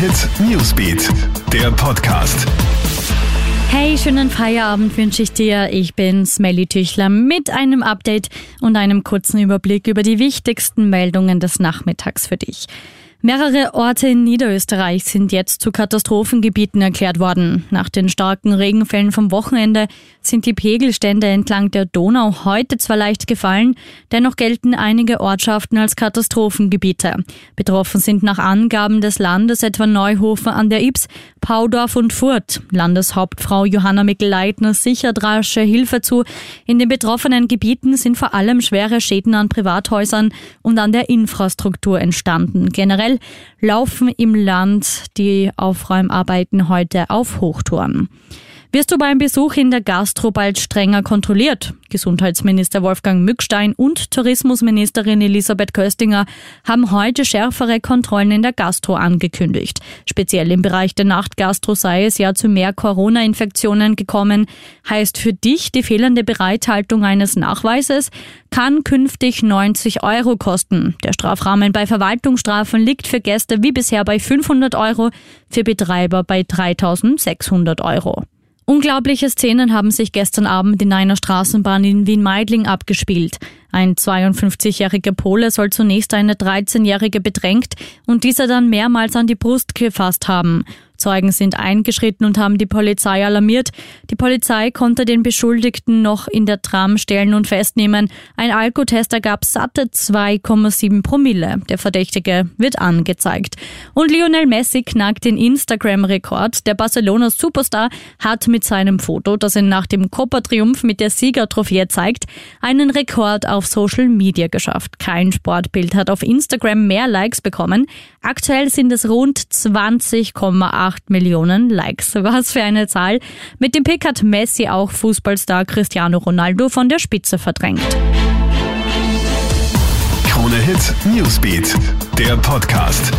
Hit Newsbeat, der Podcast. Hey, schönen Feierabend wünsche ich dir. Ich bin Smelly Tüchler mit einem Update und einem kurzen Überblick über die wichtigsten Meldungen des Nachmittags für dich. Mehrere Orte in Niederösterreich sind jetzt zu Katastrophengebieten erklärt worden. Nach den starken Regenfällen vom Wochenende sind die Pegelstände entlang der Donau heute zwar leicht gefallen, dennoch gelten einige Ortschaften als Katastrophengebiete. Betroffen sind nach Angaben des Landes etwa Neuhofen an der Ips, Paudorf und Furt. Landeshauptfrau Johanna Mikl-Leitner sichert rasche Hilfe zu. In den betroffenen Gebieten sind vor allem schwere Schäden an Privathäusern und an der Infrastruktur entstanden. Generell Generell laufen im Land die Aufräumarbeiten heute auf Hochtouren. Wirst du beim Besuch in der Gastro bald strenger kontrolliert? Gesundheitsminister Wolfgang Mückstein und Tourismusministerin Elisabeth Köstinger haben heute schärfere Kontrollen in der Gastro angekündigt. Speziell im Bereich der Nachtgastro sei es ja zu mehr Corona-Infektionen gekommen. Heißt für dich die fehlende Bereithaltung eines Nachweises kann künftig 90 Euro kosten. Der Strafrahmen bei Verwaltungsstrafen liegt für Gäste wie bisher bei 500 Euro, für Betreiber bei 3600 Euro. Unglaubliche Szenen haben sich gestern Abend in einer Straßenbahn in Wien-Meidling abgespielt. Ein 52-jähriger Pole soll zunächst eine 13-jährige bedrängt und dieser dann mehrmals an die Brust gefasst haben. Zeugen sind eingeschritten und haben die Polizei alarmiert. Die Polizei konnte den Beschuldigten noch in der Tram stellen und festnehmen. Ein Alkotest ergab satte 2,7 Promille. Der Verdächtige wird angezeigt. Und Lionel Messi knackt den Instagram-Rekord. Der Barcelona Superstar hat mit seinem Foto, das er nach dem Copa-Triumph mit der Siegertrophäe zeigt, einen Rekord auf Social Media geschafft. Kein Sportbild hat auf Instagram mehr Likes bekommen. Aktuell sind es rund 20,8 8 Millionen Likes. Was für eine Zahl. Mit dem Pick hat Messi auch Fußballstar Cristiano Ronaldo von der Spitze verdrängt. Krone Hit Newsbeat, der Podcast.